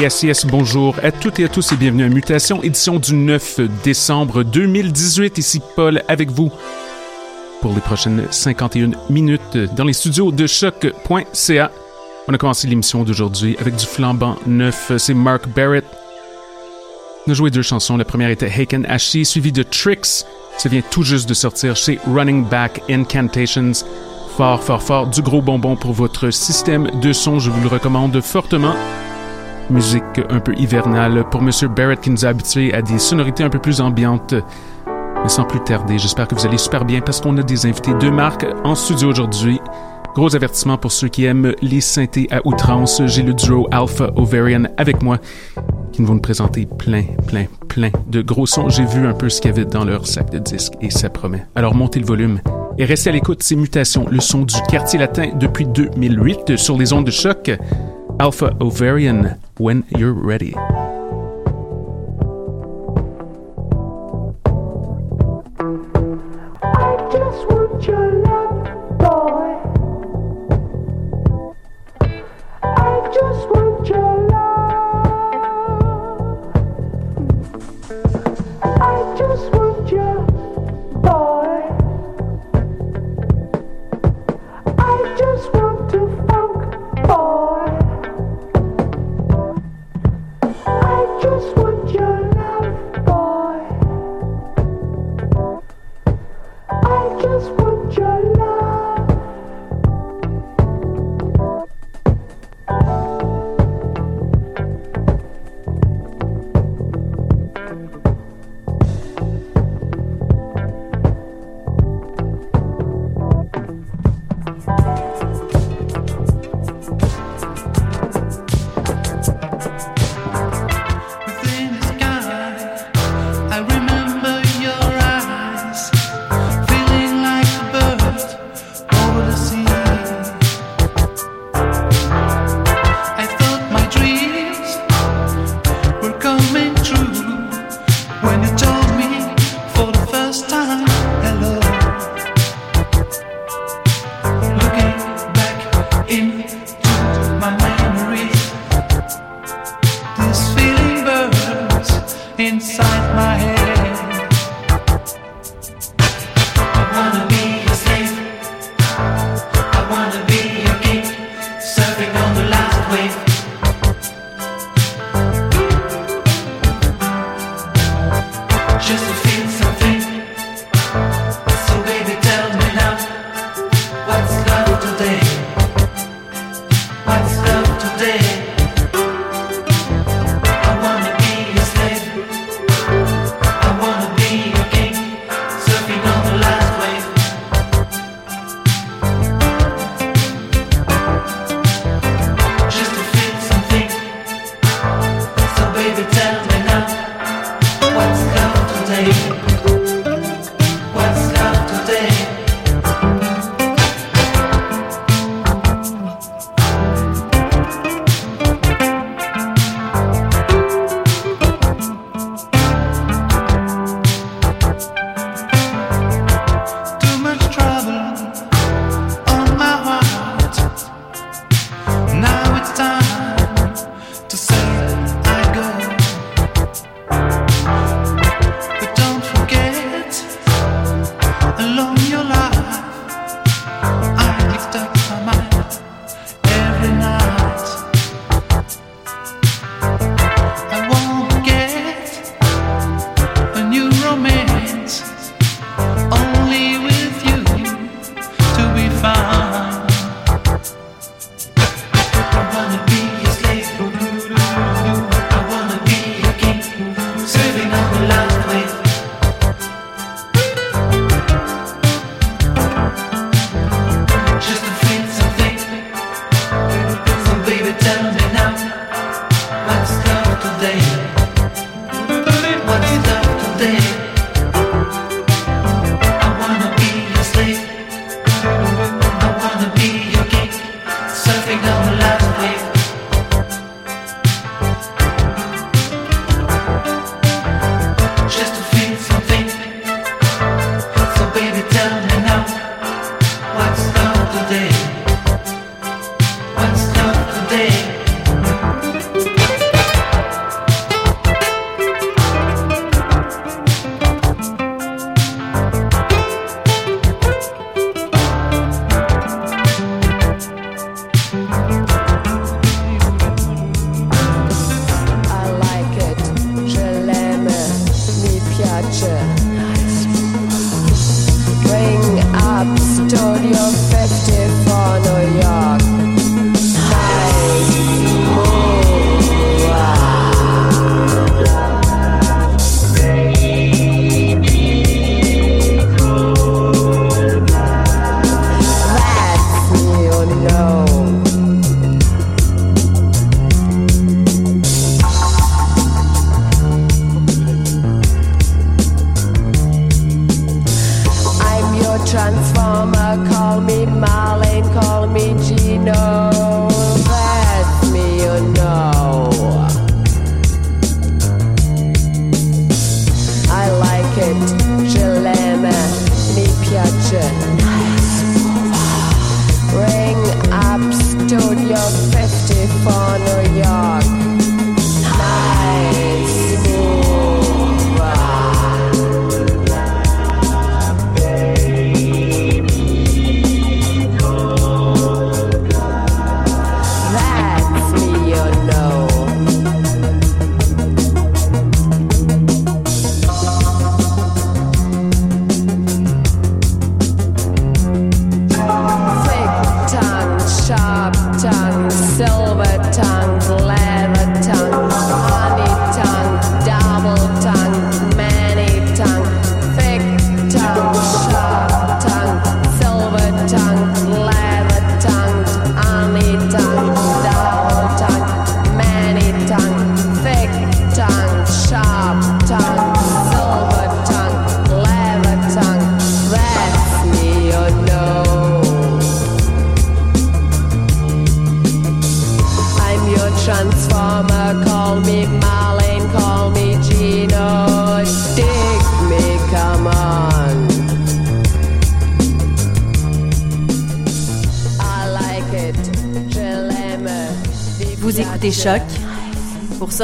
Yes, yes, bonjour à toutes et à tous et bienvenue à Mutation, édition du 9 décembre 2018. Ici Paul avec vous pour les prochaines 51 minutes dans les studios de choc.ca. On a commencé l'émission d'aujourd'hui avec du flambant neuf, c'est Mark Barrett. On a joué deux chansons, la première était Haken Ashi, suivie de Tricks, ça vient tout juste de sortir chez Running Back Incantations. Fort, fort, fort, du gros bonbon pour votre système de son, je vous le recommande fortement. Musique un peu hivernale pour Monsieur Barrett qui nous a habitués à des sonorités un peu plus ambiantes. Mais sans plus tarder, j'espère que vous allez super bien parce qu'on a des invités de marque en studio aujourd'hui. Gros avertissement pour ceux qui aiment les synthés à outrance. J'ai le duo Alpha Ovarian avec moi qui vont nous présenter plein, plein, plein de gros sons. J'ai vu un peu ce qu'il y avait dans leur sac de disques et ça promet. Alors montez le volume et restez à l'écoute. Ces mutations, le son du quartier latin depuis 2008 sur les ondes de choc. Alpha Ovarian, when you're ready.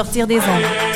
Sortir des ondes.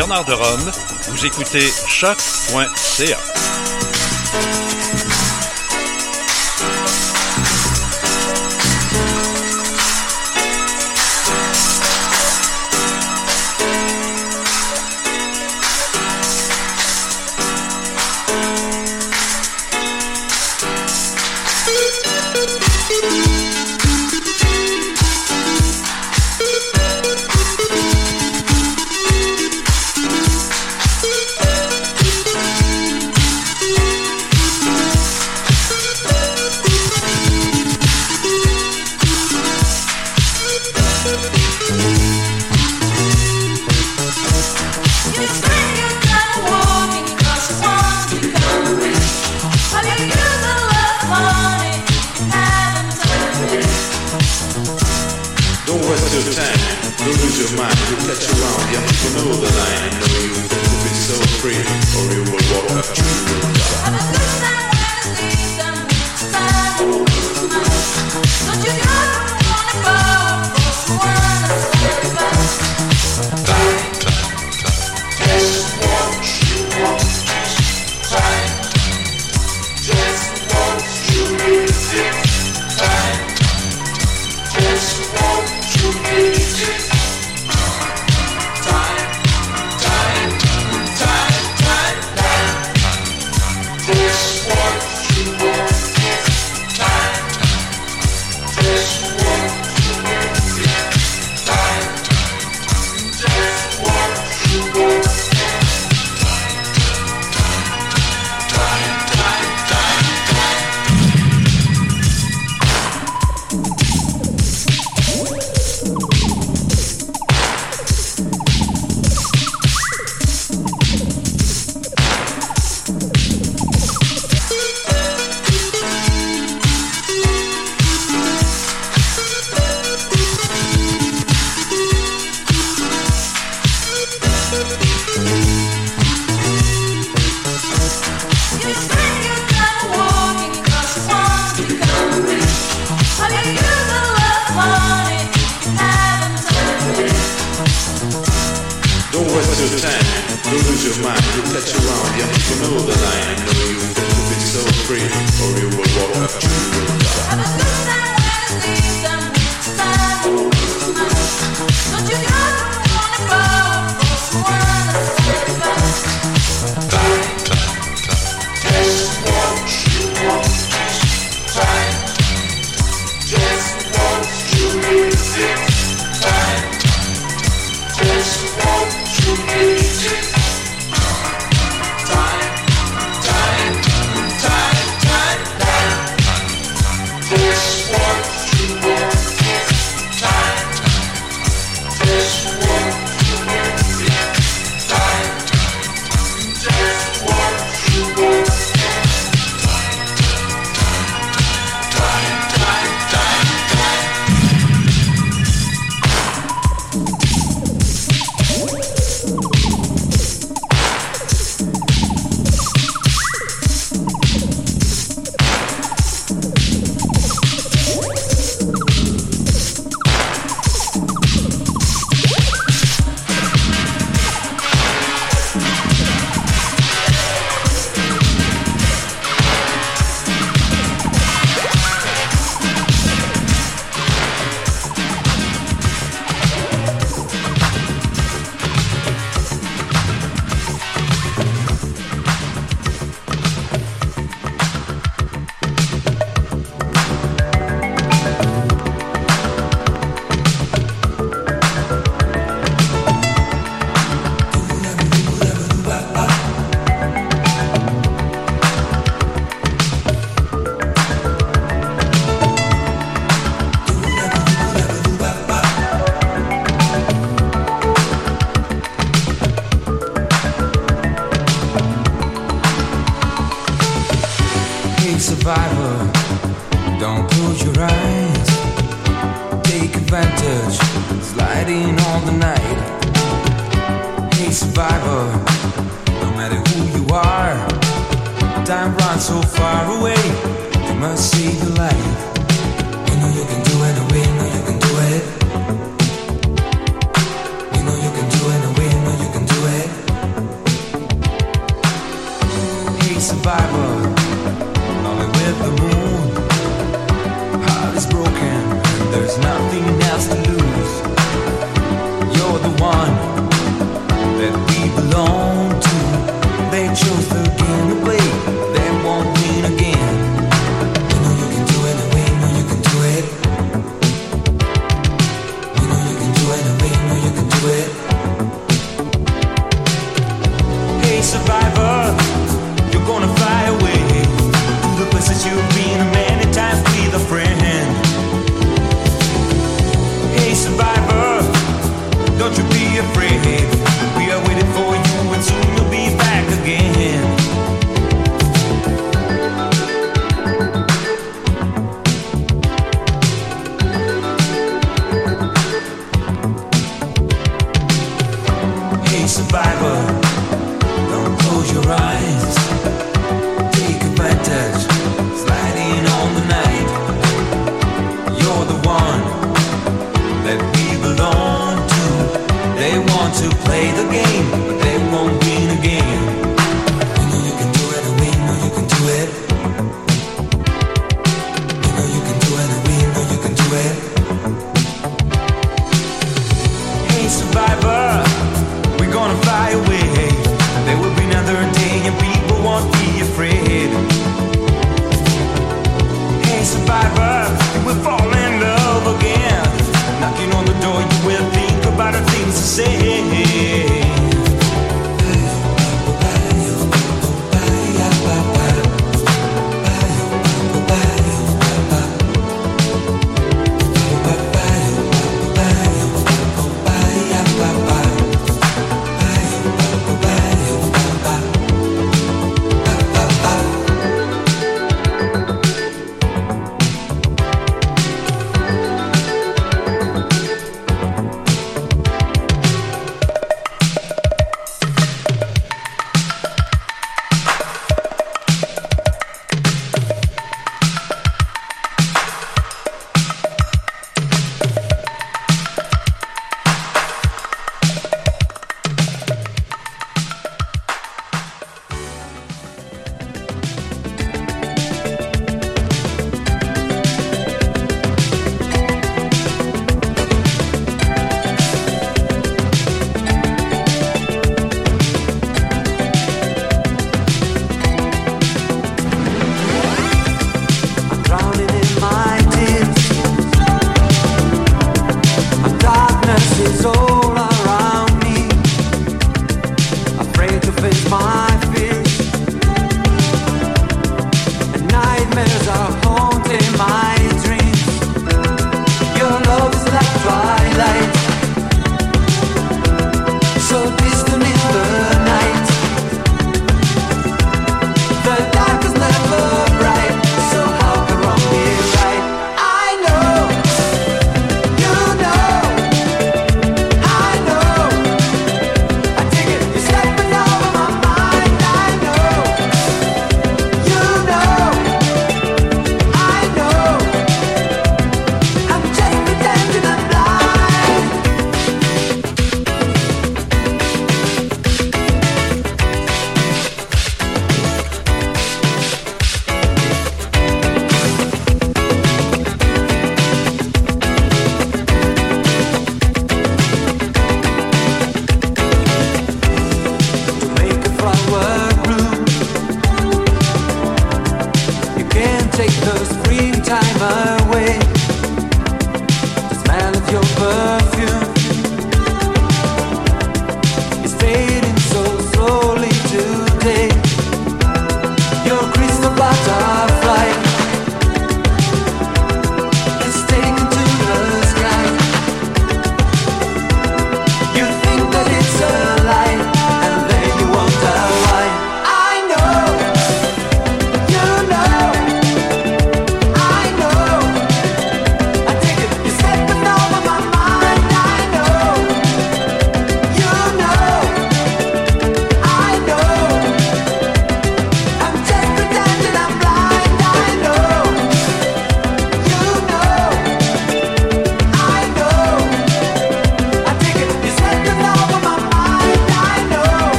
Bernard de Rome. Vous écoutez choc.ca.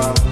about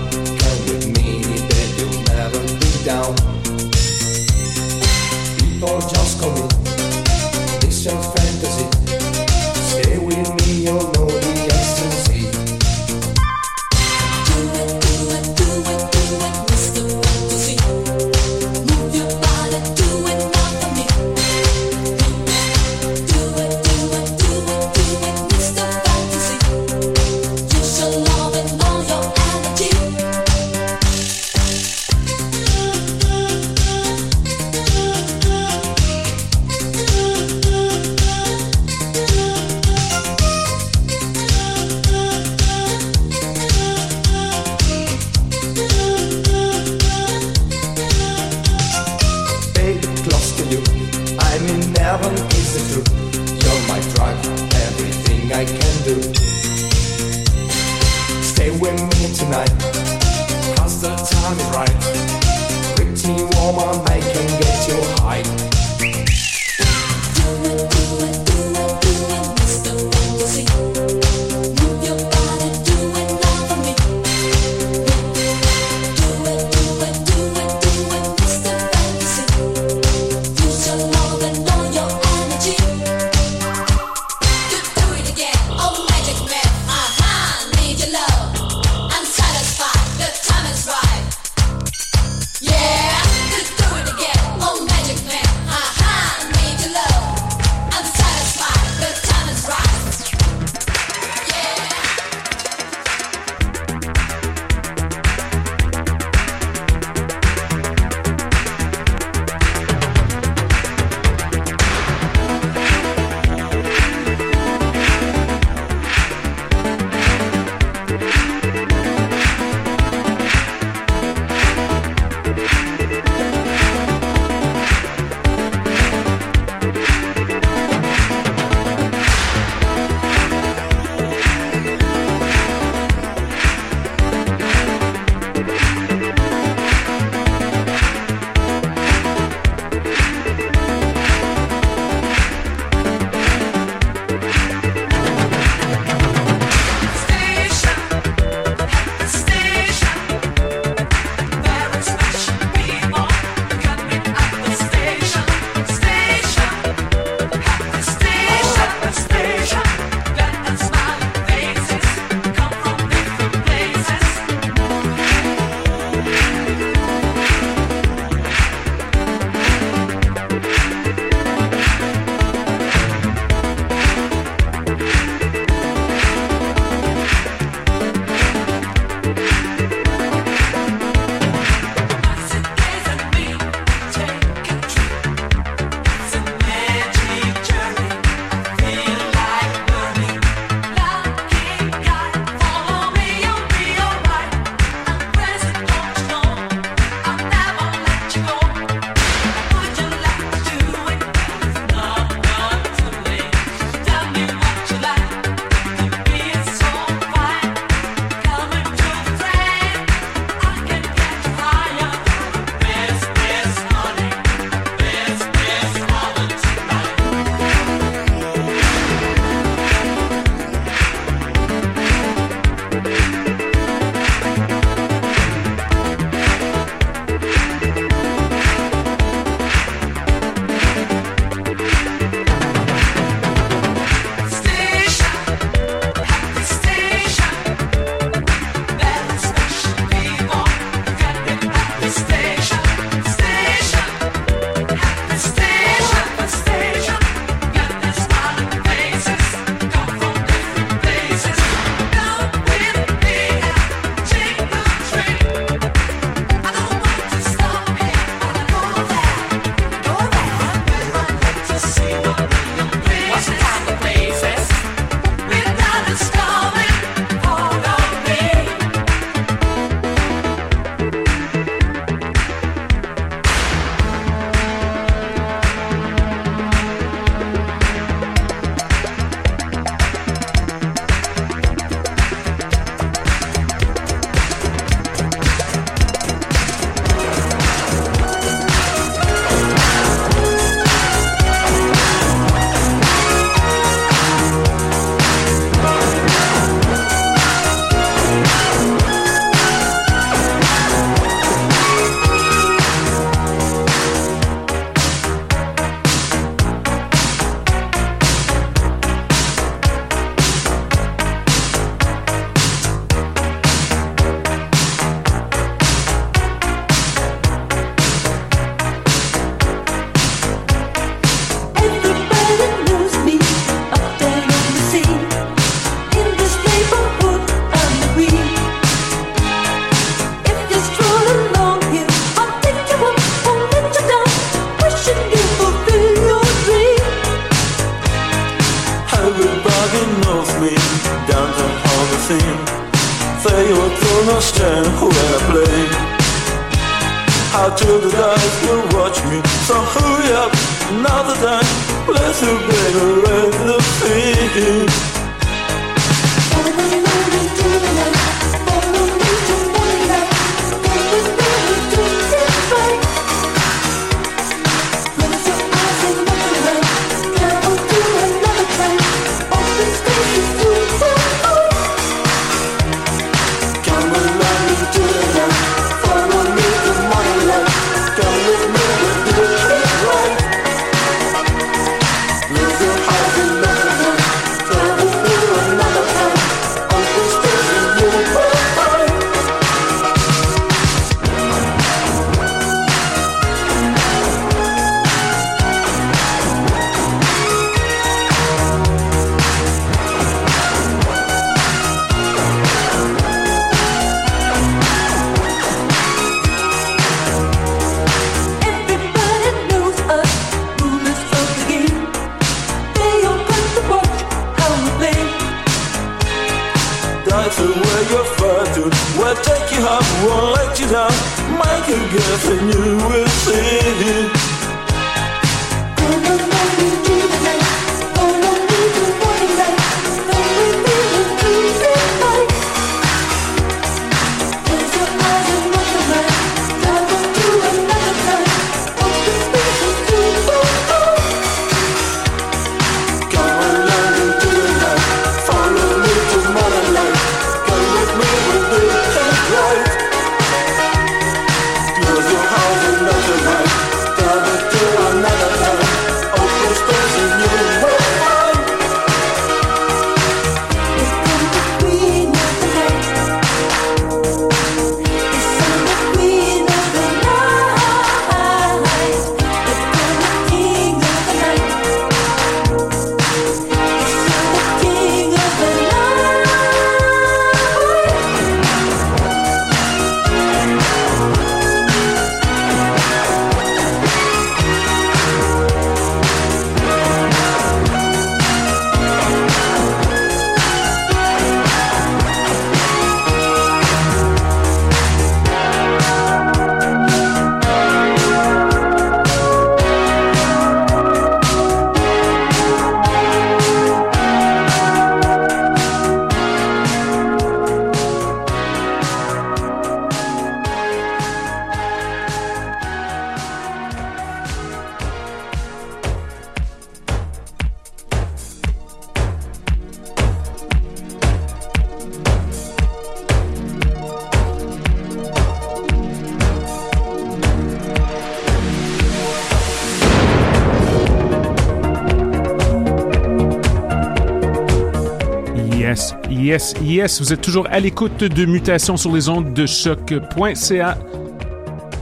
Yes, vous êtes toujours à l'écoute de Mutations sur les ondes de choc.ca.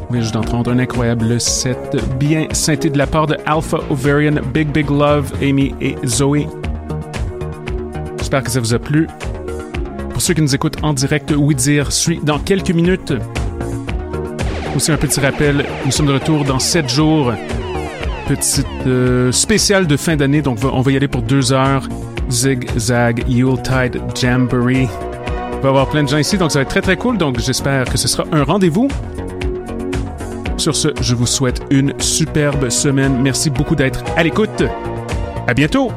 On vient juste d'entendre un incroyable set bien synthé de la part de Alpha Ovarian, Big Big Love, Amy et Zoé. J'espère que ça vous a plu. Pour ceux qui nous écoutent en direct, Oui Dire suit dans quelques minutes. Aussi un petit rappel, nous sommes de retour dans 7 jours. Petite euh, spéciale de fin d'année, donc on va y aller pour deux heures. Zig Zag Yuletide Jamboree. Il va y avoir plein de gens ici, donc ça va être très très cool. Donc j'espère que ce sera un rendez-vous. Sur ce, je vous souhaite une superbe semaine. Merci beaucoup d'être à l'écoute. À bientôt!